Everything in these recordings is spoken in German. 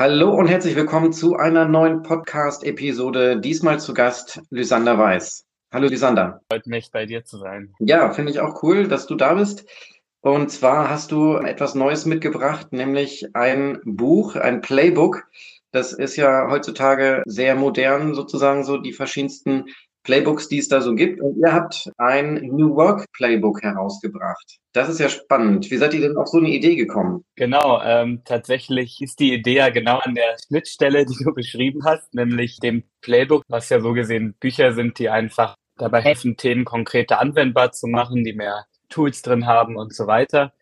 Hallo und herzlich willkommen zu einer neuen Podcast-Episode. Diesmal zu Gast Lysander Weiß. Hallo Lysander. Freut mich, bei dir zu sein. Ja, finde ich auch cool, dass du da bist. Und zwar hast du etwas Neues mitgebracht, nämlich ein Buch, ein Playbook. Das ist ja heutzutage sehr modern, sozusagen so die verschiedensten Playbooks, die es da so gibt. Und ihr habt ein New Work Playbook herausgebracht. Das ist ja spannend. Wie seid ihr denn auf so eine Idee gekommen? Genau, ähm, tatsächlich ist die Idee ja genau an der Schnittstelle, die du beschrieben hast, nämlich dem Playbook, was ja so gesehen Bücher sind, die einfach dabei helfen, Themen konkreter anwendbar zu machen, die mehr Tools drin haben und so weiter.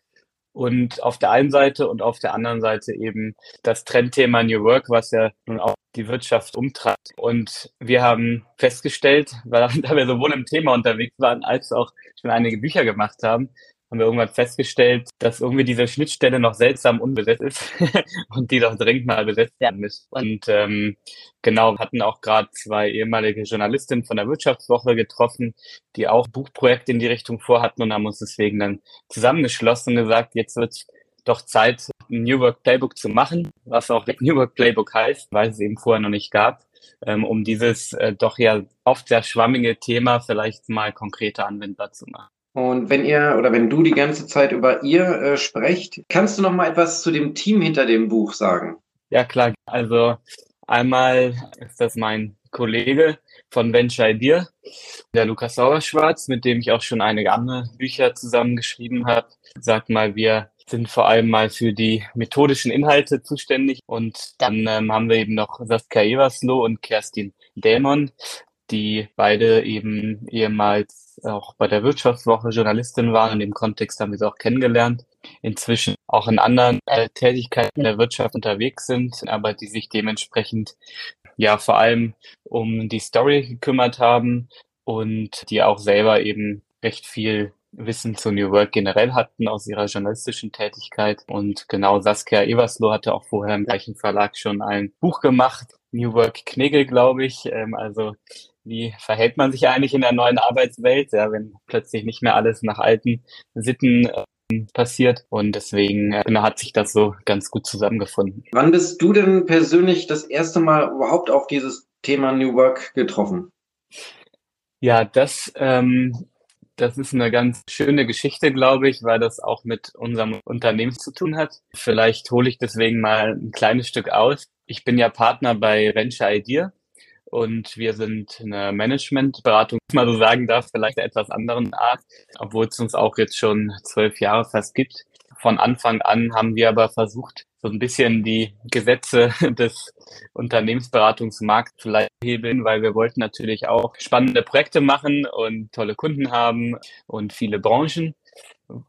Und auf der einen Seite und auf der anderen Seite eben das Trendthema New Work, was ja nun auch die Wirtschaft umtreibt. Und wir haben festgestellt, weil da wir sowohl im Thema unterwegs waren, als auch schon einige Bücher gemacht haben, haben wir irgendwann festgestellt, dass irgendwie diese Schnittstelle noch seltsam unbesetzt ist und die doch dringend mal besetzt werden müsste. Und ähm, genau, hatten auch gerade zwei ehemalige Journalistinnen von der Wirtschaftswoche getroffen, die auch Buchprojekte in die Richtung vorhatten und haben uns deswegen dann zusammengeschlossen und gesagt, jetzt wird doch Zeit, ein New Work Playbook zu machen, was auch New Work Playbook heißt, weil es eben vorher noch nicht gab, ähm, um dieses äh, doch ja oft sehr schwammige Thema vielleicht mal konkreter anwendbar zu machen. Und wenn ihr oder wenn du die ganze Zeit über ihr äh, sprecht, kannst du noch mal etwas zu dem Team hinter dem Buch sagen? Ja, klar. Also einmal ist das mein Kollege von Venture Idea, der Lukas Sauerschwarz, mit dem ich auch schon einige andere Bücher zusammengeschrieben habe. Sag mal, wir sind vor allem mal für die methodischen Inhalte zuständig. Und dann ähm, haben wir eben noch Saskia Eversloh und Kerstin Dämon, die beide eben ehemals auch bei der Wirtschaftswoche Journalistin waren. In dem Kontext haben wir sie auch kennengelernt. Inzwischen auch in anderen äh, Tätigkeiten der Wirtschaft unterwegs sind, aber die sich dementsprechend ja vor allem um die Story gekümmert haben und die auch selber eben recht viel Wissen zu New Work generell hatten aus ihrer journalistischen Tätigkeit. Und genau Saskia Eversloh hatte auch vorher im gleichen Verlag schon ein Buch gemacht, New Work Knigge, glaube ich. Ähm, also wie verhält man sich eigentlich in der neuen Arbeitswelt, ja, wenn plötzlich nicht mehr alles nach alten Sitten äh, passiert. Und deswegen äh, hat sich das so ganz gut zusammengefunden. Wann bist du denn persönlich das erste Mal überhaupt auf dieses Thema New Work getroffen? Ja, das, ähm, das ist eine ganz schöne Geschichte, glaube ich, weil das auch mit unserem Unternehmen zu tun hat. Vielleicht hole ich deswegen mal ein kleines Stück aus. Ich bin ja Partner bei Venture Idea und wir sind eine Managementberatung, mal so sagen darf, vielleicht einer etwas anderen Art, obwohl es uns auch jetzt schon zwölf Jahre fast gibt. Von Anfang an haben wir aber versucht, so ein bisschen die Gesetze des Unternehmensberatungsmarkts vielleicht hebeln, weil wir wollten natürlich auch spannende Projekte machen und tolle Kunden haben und viele Branchen.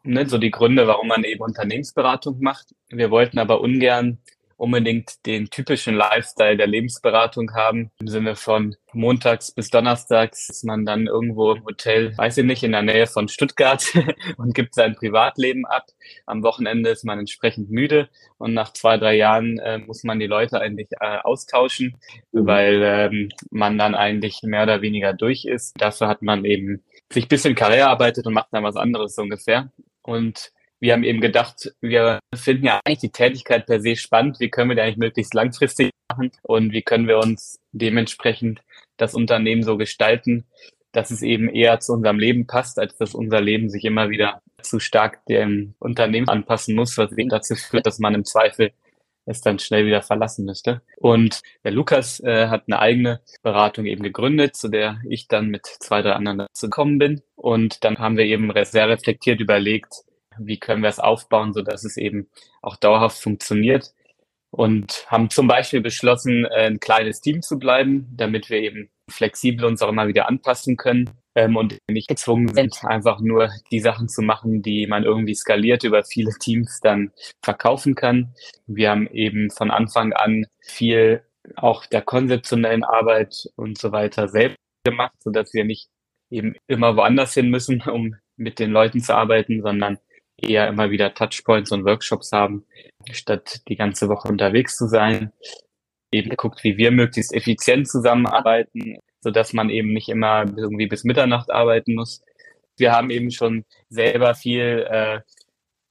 Ne, so die Gründe, warum man eben Unternehmensberatung macht. Wir wollten aber ungern unbedingt den typischen Lifestyle der Lebensberatung haben. Im Sinne von montags bis donnerstags ist man dann irgendwo im Hotel, weiß ich nicht, in der Nähe von Stuttgart und gibt sein Privatleben ab. Am Wochenende ist man entsprechend müde und nach zwei, drei Jahren äh, muss man die Leute eigentlich äh, austauschen, mhm. weil ähm, man dann eigentlich mehr oder weniger durch ist. Dafür hat man eben sich bisschen Karriere arbeitet und macht dann was anderes so ungefähr. Und wir haben eben gedacht, wir finden ja eigentlich die Tätigkeit per se spannend. Wie können wir die eigentlich möglichst langfristig machen und wie können wir uns dementsprechend das Unternehmen so gestalten, dass es eben eher zu unserem Leben passt, als dass unser Leben sich immer wieder zu stark dem Unternehmen anpassen muss, was eben dazu führt, dass man im Zweifel es dann schnell wieder verlassen müsste. Und der Lukas äh, hat eine eigene Beratung eben gegründet, zu der ich dann mit zwei, drei anderen dazu gekommen bin. Und dann haben wir eben sehr reflektiert überlegt, wie können wir es aufbauen, so dass es eben auch dauerhaft funktioniert. Und haben zum Beispiel beschlossen, äh, ein kleines Team zu bleiben, damit wir eben flexibel uns auch immer wieder anpassen können ähm, und nicht gezwungen sind, einfach nur die Sachen zu machen, die man irgendwie skaliert über viele Teams dann verkaufen kann. Wir haben eben von Anfang an viel auch der konzeptionellen Arbeit und so weiter selbst gemacht, so dass wir nicht eben immer woanders hin müssen, um mit den Leuten zu arbeiten, sondern eher immer wieder Touchpoints und Workshops haben, statt die ganze Woche unterwegs zu sein. Eben guckt, wie wir möglichst effizient zusammenarbeiten, so dass man eben nicht immer irgendwie bis Mitternacht arbeiten muss. Wir haben eben schon selber viel äh,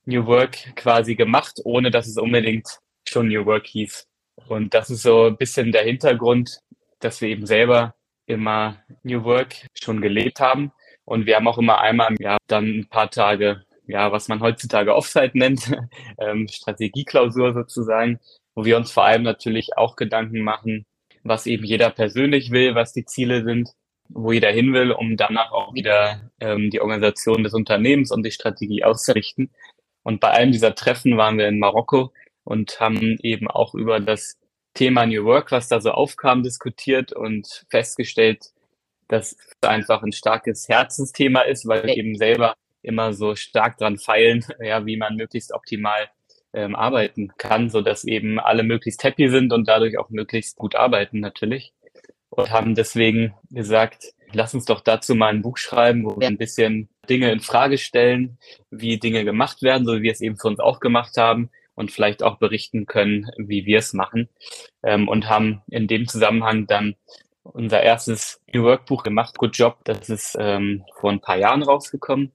New Work quasi gemacht, ohne dass es unbedingt schon New Work hieß. Und das ist so ein bisschen der Hintergrund, dass wir eben selber immer New Work schon gelebt haben. Und wir haben auch immer einmal im Jahr dann ein paar Tage, ja, was man heutzutage Offsite nennt, ähm, Strategieklausur sozusagen, wo wir uns vor allem natürlich auch Gedanken machen, was eben jeder persönlich will, was die Ziele sind, wo jeder hin will, um danach auch wieder ähm, die Organisation des Unternehmens und die Strategie auszurichten. Und bei einem dieser Treffen waren wir in Marokko und haben eben auch über das Thema New Work, was da so aufkam, diskutiert und festgestellt, dass es einfach ein starkes Herzensthema ist, weil wir eben selber immer so stark dran feilen, ja, wie man möglichst optimal ähm, arbeiten kann, so dass eben alle möglichst happy sind und dadurch auch möglichst gut arbeiten natürlich. Und haben deswegen gesagt, lass uns doch dazu mal ein Buch schreiben, wo wir ein bisschen Dinge in Frage stellen, wie Dinge gemacht werden, so wie wir es eben für uns auch gemacht haben und vielleicht auch berichten können, wie wir es machen. Ähm, und haben in dem Zusammenhang dann unser erstes New Work Buch gemacht, Good Job. Das ist ähm, vor ein paar Jahren rausgekommen.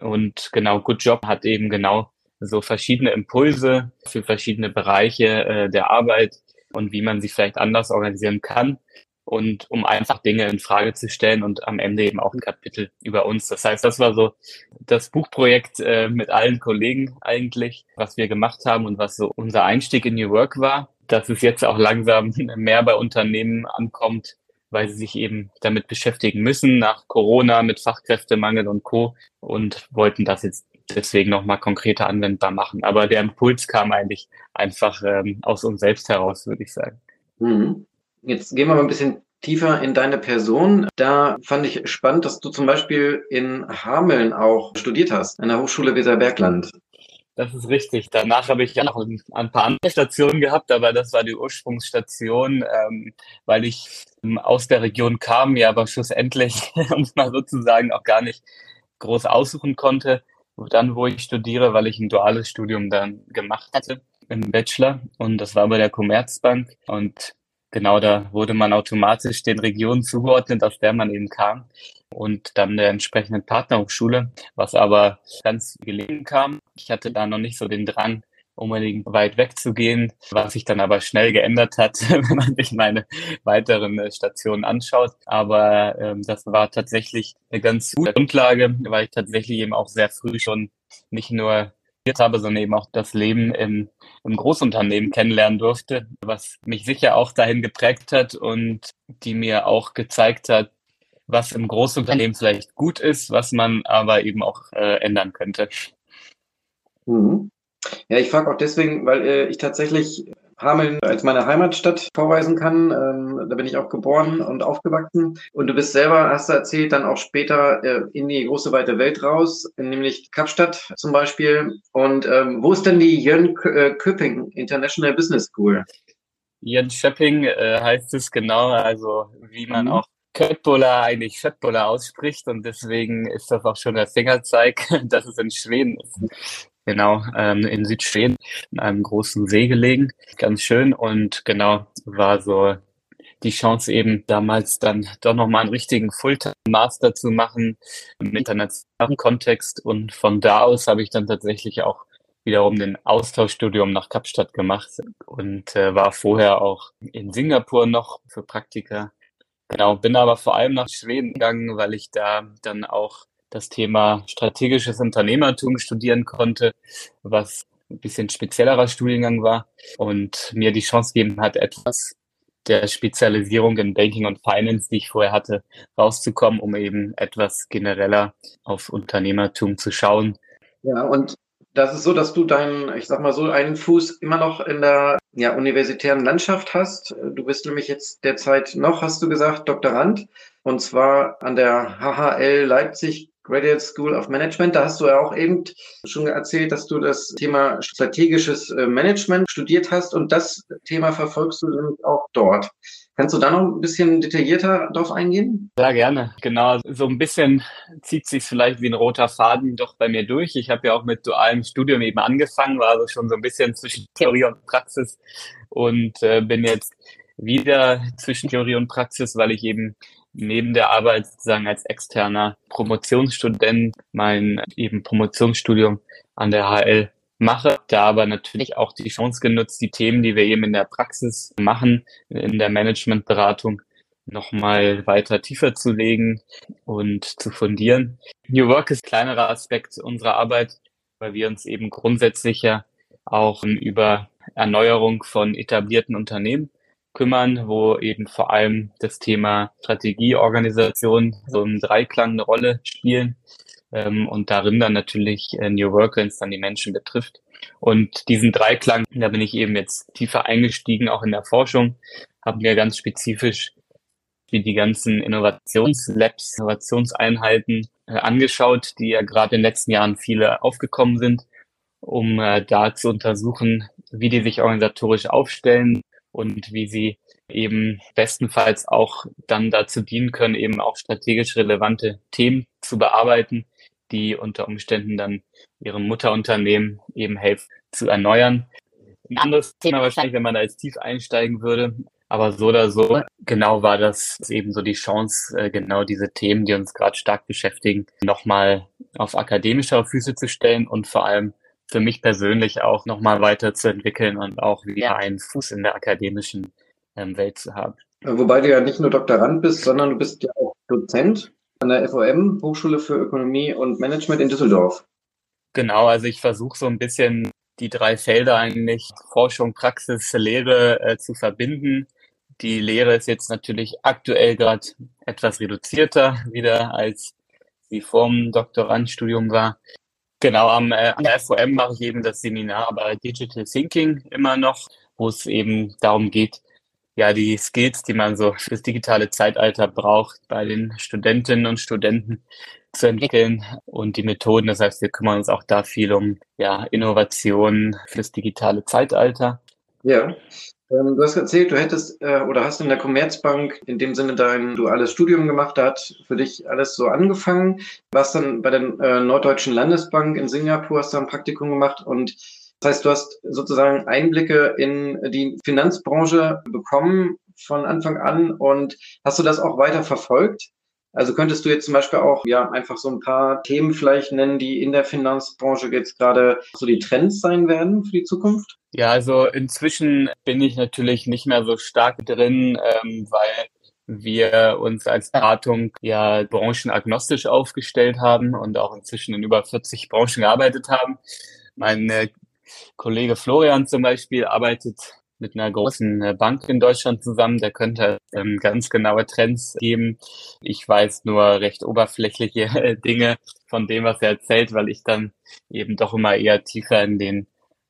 Und genau, Good Job hat eben genau so verschiedene Impulse für verschiedene Bereiche äh, der Arbeit und wie man sie vielleicht anders organisieren kann und um einfach Dinge in Frage zu stellen und am Ende eben auch ein Kapitel über uns. Das heißt, das war so das Buchprojekt äh, mit allen Kollegen eigentlich, was wir gemacht haben und was so unser Einstieg in New Work war. Dass es jetzt auch langsam mehr bei Unternehmen ankommt, weil sie sich eben damit beschäftigen müssen nach Corona mit Fachkräftemangel und Co. und wollten das jetzt deswegen nochmal konkreter anwendbar machen. Aber der Impuls kam eigentlich einfach ähm, aus uns selbst heraus, würde ich sagen. Mhm. Jetzt gehen wir mal ein bisschen tiefer in deine Person. Da fand ich spannend, dass du zum Beispiel in Hameln auch studiert hast, an der Hochschule Weserbergland. Das ist richtig. Danach habe ich ja noch ein paar andere Stationen gehabt, aber das war die Ursprungsstation, ähm, weil ich ähm, aus der Region kam, ja aber schlussendlich, um es mal sozusagen, auch gar nicht groß aussuchen konnte, dann, wo ich studiere, weil ich ein duales Studium dann gemacht hatte im Bachelor. Und das war bei der Commerzbank. Und genau da wurde man automatisch den Regionen zugeordnet, aus der man eben kam und dann der entsprechenden Partnerhochschule, was aber ganz gelegen kam. Ich hatte da noch nicht so den Drang, unbedingt weit wegzugehen, was sich dann aber schnell geändert hat, wenn man sich meine weiteren äh, Stationen anschaut. Aber ähm, das war tatsächlich eine ganz gute Grundlage, weil ich tatsächlich eben auch sehr früh schon nicht nur habe, sondern eben auch das Leben im, im Großunternehmen kennenlernen durfte, was mich sicher auch dahin geprägt hat und die mir auch gezeigt hat, was im Großunternehmen vielleicht gut ist, was man aber eben auch äh, ändern könnte. Mhm. Ja, ich frage auch deswegen, weil äh, ich tatsächlich Hameln als meine Heimatstadt vorweisen kann. Ähm, da bin ich auch geboren und aufgewachsen. Und du bist selber, hast du erzählt, dann auch später äh, in die große weite Welt raus, nämlich Kapstadt zum Beispiel. Und ähm, wo ist denn die Jön äh, Köping International Business School? Jön Schöpping äh, heißt es genau, also wie man mhm. auch Köttbullar eigentlich Schöttbullar ausspricht und deswegen ist das auch schon der Fingerzeig, dass es in Schweden ist. Genau, ähm, in Südschweden, in einem großen See gelegen. Ganz schön und genau, war so die Chance eben damals dann doch nochmal einen richtigen Fulltime-Master zu machen im internationalen Kontext und von da aus habe ich dann tatsächlich auch wiederum den Austauschstudium nach Kapstadt gemacht und äh, war vorher auch in Singapur noch für Praktika. Genau, bin aber vor allem nach Schweden gegangen, weil ich da dann auch das Thema strategisches Unternehmertum studieren konnte, was ein bisschen speziellerer Studiengang war und mir die Chance gegeben hat, etwas der Spezialisierung in Banking und Finance, die ich vorher hatte, rauszukommen, um eben etwas genereller auf Unternehmertum zu schauen. Ja, und das ist so, dass du deinen, ich sag mal so, einen Fuß immer noch in der ja, universitären Landschaft hast. Du bist nämlich jetzt derzeit noch, hast du gesagt, Doktorand, und zwar an der HHL Leipzig Graduate School of Management. Da hast du ja auch eben schon erzählt, dass du das Thema strategisches äh, Management studiert hast und das Thema verfolgst du auch dort. Kannst du da noch ein bisschen detaillierter drauf eingehen? Ja, gerne. Genau. So ein bisschen zieht sich vielleicht wie ein roter Faden doch bei mir durch. Ich habe ja auch mit dualem Studium eben angefangen, war also schon so ein bisschen zwischen Theorie und Praxis und äh, bin jetzt wieder zwischen Theorie und Praxis, weil ich eben neben der Arbeit sozusagen als externer Promotionsstudent mein eben Promotionsstudium an der HL mache, da aber natürlich auch die Chance genutzt, die Themen, die wir eben in der Praxis machen, in der Managementberatung, nochmal weiter tiefer zu legen und zu fundieren. New Work ist ein kleinerer Aspekt unserer Arbeit, weil wir uns eben grundsätzlich ja auch über Erneuerung von etablierten Unternehmen kümmern, wo eben vor allem das Thema Strategie, Organisation so im Dreiklang eine Rolle spielen ähm, und darin dann natürlich äh, New Work, wenn es dann die Menschen betrifft. Und diesen Dreiklang, da bin ich eben jetzt tiefer eingestiegen, auch in der Forschung, habe mir ganz spezifisch wie die ganzen Innovationslabs, Innovationseinheiten äh, angeschaut, die ja gerade in den letzten Jahren viele aufgekommen sind, um äh, da zu untersuchen, wie die sich organisatorisch aufstellen und wie sie eben bestenfalls auch dann dazu dienen können, eben auch strategisch relevante Themen zu bearbeiten, die unter Umständen dann ihrem Mutterunternehmen eben helfen zu erneuern. Ein anderes Thema wahrscheinlich, wenn man da jetzt tief einsteigen würde. Aber so oder so, genau war das eben so die Chance, äh, genau diese Themen, die uns gerade stark beschäftigen, nochmal auf akademischer Füße zu stellen und vor allem für mich persönlich auch nochmal weiterzuentwickeln und auch wieder einen Fuß in der akademischen ähm, Welt zu haben. Wobei du ja nicht nur Doktorand bist, sondern du bist ja auch Dozent an der FOM, Hochschule für Ökonomie und Management in Düsseldorf. Genau, also ich versuche so ein bisschen die drei Felder eigentlich Forschung, Praxis, Lehre äh, zu verbinden. Die Lehre ist jetzt natürlich aktuell gerade etwas reduzierter wieder als sie vorm Doktorandstudium war. Genau, am, äh, FOM mache ich eben das Seminar bei Digital Thinking immer noch, wo es eben darum geht, ja, die Skills, die man so fürs digitale Zeitalter braucht, bei den Studentinnen und Studenten zu entwickeln und die Methoden. Das heißt, wir kümmern uns auch da viel um ja, Innovationen fürs digitale Zeitalter. Ja. Ähm, du hast erzählt, du hättest äh, oder hast in der Commerzbank in dem Sinne dein duales Studium gemacht, da hat für dich alles so angefangen. Warst dann bei der äh, Norddeutschen Landesbank in Singapur, hast da ein Praktikum gemacht und das heißt, du hast sozusagen Einblicke in die Finanzbranche bekommen von Anfang an und hast du das auch weiter verfolgt? Also könntest du jetzt zum Beispiel auch ja einfach so ein paar Themen vielleicht nennen, die in der Finanzbranche jetzt gerade so die Trends sein werden für die Zukunft? Ja, also inzwischen bin ich natürlich nicht mehr so stark drin, ähm, weil wir uns als Beratung ja branchenagnostisch aufgestellt haben und auch inzwischen in über 40 Branchen gearbeitet haben. Mein äh, Kollege Florian zum Beispiel arbeitet mit einer großen äh, Bank in Deutschland zusammen. Der könnte ähm, ganz genaue Trends geben. Ich weiß nur recht oberflächliche äh, Dinge von dem, was er erzählt, weil ich dann eben doch immer eher tiefer in den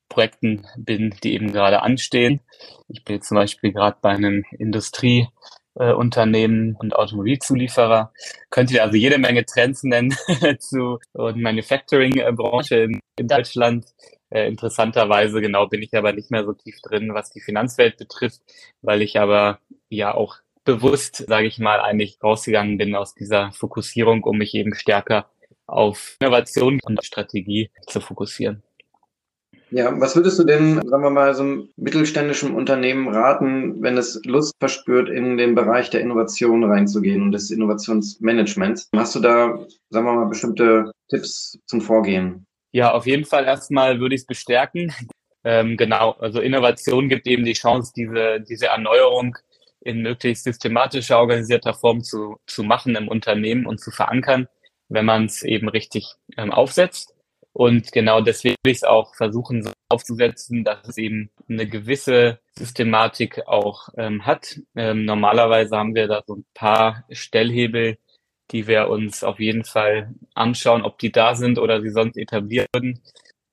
Projekten bin, die eben gerade anstehen. Ich bin jetzt zum Beispiel gerade bei einem Industrieunternehmen äh, und Automobilzulieferer. Könnt ihr also jede Menge Trends nennen zu und Manufacturing-Branche in, in Deutschland. Äh, interessanterweise genau bin ich aber nicht mehr so tief drin, was die Finanzwelt betrifft, weil ich aber ja auch bewusst, sage ich mal, eigentlich rausgegangen bin aus dieser Fokussierung, um mich eben stärker auf Innovation und Strategie zu fokussieren. Ja, was würdest du denn, sagen wir mal, so einem mittelständischen Unternehmen raten, wenn es Lust verspürt, in den Bereich der Innovation reinzugehen und des Innovationsmanagements? Hast du da, sagen wir mal, bestimmte Tipps zum Vorgehen? Ja, auf jeden Fall erstmal würde ich es bestärken. Ähm, genau, also Innovation gibt eben die Chance, diese, diese Erneuerung in möglichst systematischer, organisierter Form zu, zu machen im Unternehmen und zu verankern, wenn man es eben richtig ähm, aufsetzt. Und genau deswegen will ich es auch versuchen so aufzusetzen, dass es eben eine gewisse Systematik auch ähm, hat. Ähm, normalerweise haben wir da so ein paar Stellhebel, die wir uns auf jeden Fall anschauen, ob die da sind oder sie sonst etabliert würden.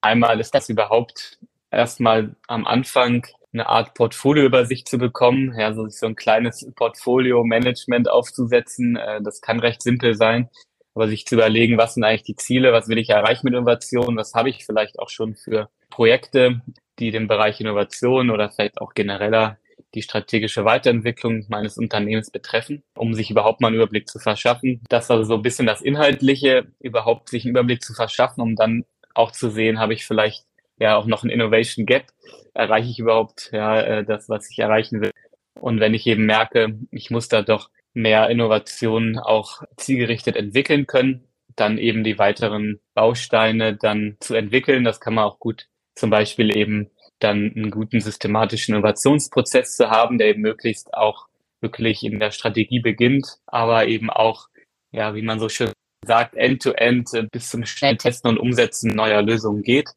Einmal ist das überhaupt erstmal am Anfang eine Art Portfolioübersicht zu bekommen, ja, so, so ein kleines Portfolio-Management aufzusetzen. Äh, das kann recht simpel sein, aber sich zu überlegen, was sind eigentlich die Ziele, was will ich erreichen mit Innovation, was habe ich vielleicht auch schon für Projekte, die den Bereich Innovation oder vielleicht auch genereller die strategische Weiterentwicklung meines Unternehmens betreffen, um sich überhaupt mal einen Überblick zu verschaffen. Das also so ein bisschen das Inhaltliche, überhaupt sich einen Überblick zu verschaffen, um dann auch zu sehen, habe ich vielleicht ja auch noch ein Innovation Gap, erreiche ich überhaupt ja äh, das, was ich erreichen will. Und wenn ich eben merke, ich muss da doch mehr Innovationen auch zielgerichtet entwickeln können, dann eben die weiteren Bausteine dann zu entwickeln. Das kann man auch gut zum Beispiel eben dann einen guten systematischen Innovationsprozess zu haben, der eben möglichst auch wirklich in der Strategie beginnt, aber eben auch, ja, wie man so schön sagt, end-to-end -end bis zum schnellen Testen und Umsetzen neuer Lösungen geht.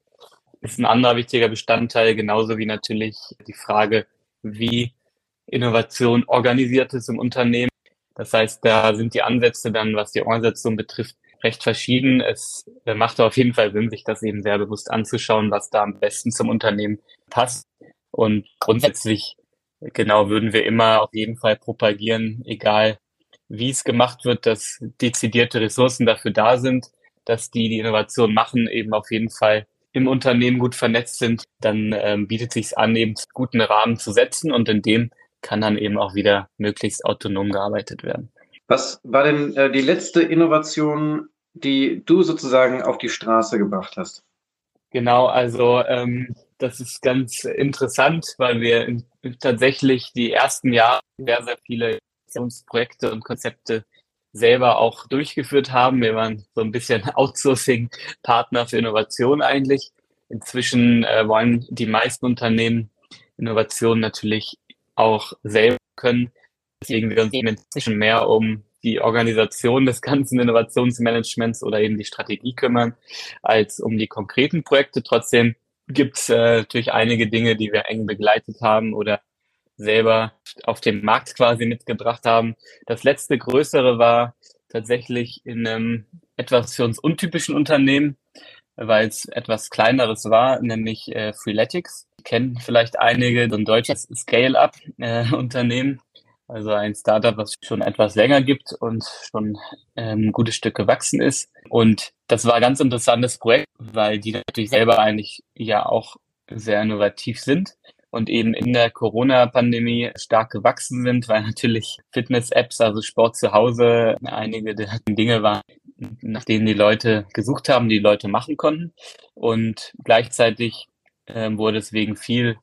Ist ein anderer wichtiger Bestandteil, genauso wie natürlich die Frage, wie Innovation organisiert ist im Unternehmen. Das heißt, da sind die Ansätze dann, was die Organisation betrifft, recht verschieden. Es macht auf jeden Fall Sinn, sich das eben sehr bewusst anzuschauen, was da am besten zum Unternehmen passt. Und grundsätzlich, genau, würden wir immer auf jeden Fall propagieren, egal wie es gemacht wird, dass dezidierte Ressourcen dafür da sind, dass die die Innovation machen, eben auf jeden Fall im Unternehmen gut vernetzt sind, dann ähm, bietet sich an, eben guten Rahmen zu setzen und in dem kann dann eben auch wieder möglichst autonom gearbeitet werden. Was war denn äh, die letzte Innovation, die du sozusagen auf die Straße gebracht hast? Genau, also ähm, das ist ganz interessant, weil wir in, tatsächlich die ersten Jahre sehr, sehr viele Projekte und Konzepte selber auch durchgeführt haben. Wir waren so ein bisschen Outsourcing-Partner für Innovation eigentlich. Inzwischen äh, wollen die meisten Unternehmen Innovation natürlich auch selber können. Deswegen wir uns eben inzwischen mehr um die Organisation des ganzen Innovationsmanagements oder eben die Strategie kümmern, als um die konkreten Projekte. Trotzdem gibt es äh, natürlich einige Dinge, die wir eng begleitet haben oder selber auf dem Markt quasi mitgebracht haben. Das letzte größere war tatsächlich in einem etwas für uns untypischen Unternehmen, weil es etwas kleineres war, nämlich äh, Freeletics. Kennen vielleicht einige, so ein deutsches Scale-Up-Unternehmen, äh, also ein Startup, was schon etwas länger gibt und schon ähm, ein gutes Stück gewachsen ist. Und das war ein ganz interessantes Projekt, weil die natürlich selber eigentlich ja auch sehr innovativ sind und eben in der Corona-Pandemie stark gewachsen sind, weil natürlich Fitness-Apps, also Sport zu Hause, einige der Dinge waren, nach denen die Leute gesucht haben, die Leute machen konnten. Und gleichzeitig äh, wurde deswegen viel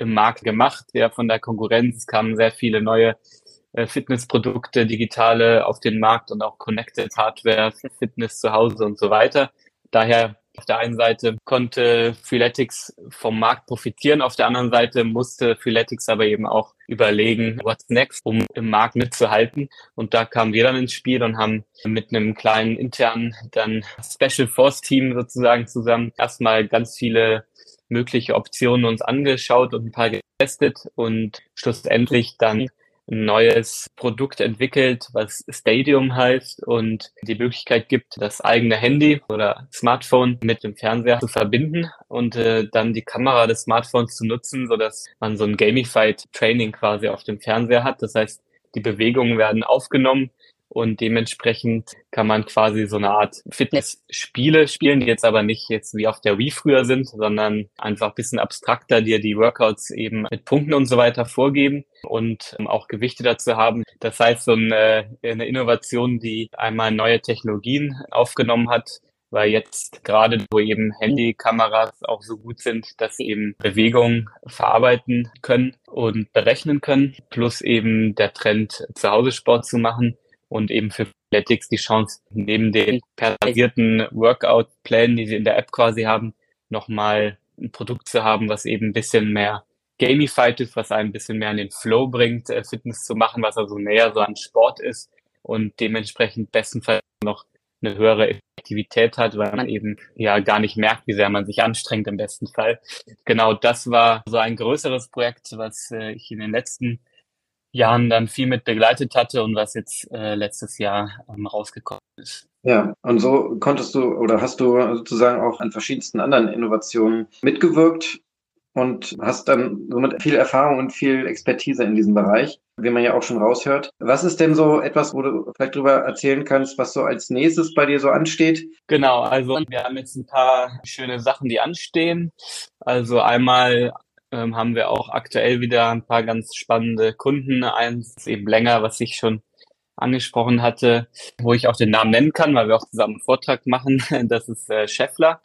im Markt gemacht, ja, von der Konkurrenz. Kamen sehr viele neue äh, Fitnessprodukte, digitale auf den Markt und auch Connected Hardware, Fitness zu Hause und so weiter. Daher auf der einen Seite konnte Freeletics vom Markt profitieren, auf der anderen Seite musste Freeletics aber eben auch überlegen, what's next, um im Markt mitzuhalten. Und da kamen wir dann ins Spiel und haben mit einem kleinen internen dann Special Force Team sozusagen zusammen erstmal ganz viele mögliche Optionen uns angeschaut und ein paar getestet und schlussendlich dann ein neues Produkt entwickelt, was Stadium heißt und die Möglichkeit gibt, das eigene Handy oder Smartphone mit dem Fernseher zu verbinden und äh, dann die Kamera des Smartphones zu nutzen, so dass man so ein gamified Training quasi auf dem Fernseher hat. Das heißt, die Bewegungen werden aufgenommen und dementsprechend kann man quasi so eine Art Fitness-Spiele spielen, die jetzt aber nicht jetzt wie auf der Wii früher sind, sondern einfach bisschen abstrakter dir die Workouts eben mit Punkten und so weiter vorgeben und ähm, auch Gewichte dazu haben. Das heißt, so eine, eine Innovation, die einmal neue Technologien aufgenommen hat, weil jetzt gerade wo eben Handykameras auch so gut sind, dass sie eben Bewegungen verarbeiten können und berechnen können, plus eben der Trend, zu Hause Sport zu machen, und eben für Athletics die Chance, neben den personalisierten Workout-Plänen, die sie in der App quasi haben, nochmal ein Produkt zu haben, was eben ein bisschen mehr gamified ist, was einen ein bisschen mehr in den Flow bringt, äh, Fitness zu machen, was also näher so an Sport ist und dementsprechend bestenfalls noch eine höhere Effektivität hat, weil man eben ja gar nicht merkt, wie sehr man sich anstrengt im besten Fall. Genau das war so ein größeres Projekt, was äh, ich in den letzten Jahren dann viel mit begleitet hatte und was jetzt äh, letztes Jahr ähm, rausgekommen ist. Ja, und so konntest du oder hast du sozusagen auch an verschiedensten anderen Innovationen mitgewirkt und hast dann somit viel Erfahrung und viel Expertise in diesem Bereich, wie man ja auch schon raushört. Was ist denn so etwas, wo du vielleicht darüber erzählen kannst, was so als nächstes bei dir so ansteht? Genau, also wir haben jetzt ein paar schöne Sachen, die anstehen. Also einmal ähm, haben wir auch aktuell wieder ein paar ganz spannende Kunden. Eins ist eben länger, was ich schon angesprochen hatte, wo ich auch den Namen nennen kann, weil wir auch zusammen einen Vortrag machen. Das ist äh, Scheffler,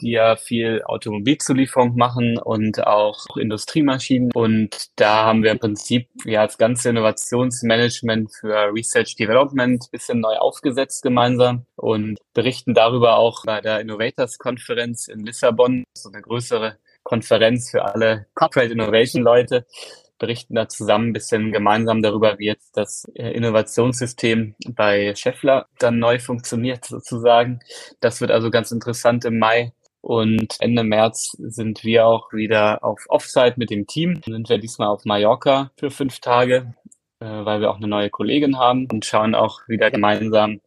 die ja viel Automobilzulieferung machen und auch Industriemaschinen. Und da haben wir im Prinzip ja das ganze Innovationsmanagement für Research Development bisschen neu aufgesetzt gemeinsam und berichten darüber auch bei der Innovators Konferenz in Lissabon, so eine größere Konferenz für alle Corporate Innovation Leute, berichten da zusammen ein bisschen gemeinsam darüber, wie jetzt das äh, Innovationssystem bei Scheffler dann neu funktioniert sozusagen. Das wird also ganz interessant im Mai. Und Ende März sind wir auch wieder auf Offsite mit dem Team. Sind wir diesmal auf Mallorca für fünf Tage, äh, weil wir auch eine neue Kollegin haben und schauen auch wieder gemeinsam,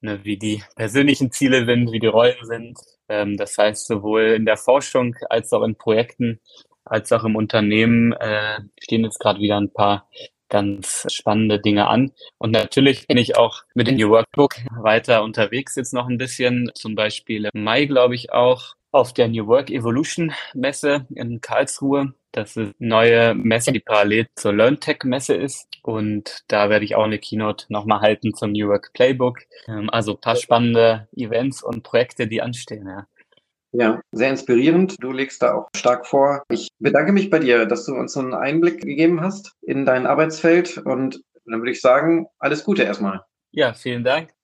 ne, wie die persönlichen Ziele sind, wie die Rollen sind. Ähm, das heißt, sowohl in der Forschung als auch in Projekten, als auch im Unternehmen äh, stehen jetzt gerade wieder ein paar ganz spannende Dinge an. Und natürlich bin ich auch mit dem New Workbook weiter unterwegs jetzt noch ein bisschen. Zum Beispiel im Mai, glaube ich, auch auf der New Work Evolution Messe in Karlsruhe. Das ist eine neue Messe, die parallel zur LearnTech Messe ist. Und da werde ich auch eine Keynote nochmal halten zum New Work Playbook. Ähm, also ein paar spannende Events und Projekte, die anstehen, ja. Ja, sehr inspirierend. Du legst da auch stark vor. Ich bedanke mich bei dir, dass du uns so einen Einblick gegeben hast in dein Arbeitsfeld. Und dann würde ich sagen, alles Gute erstmal. Ja, vielen Dank.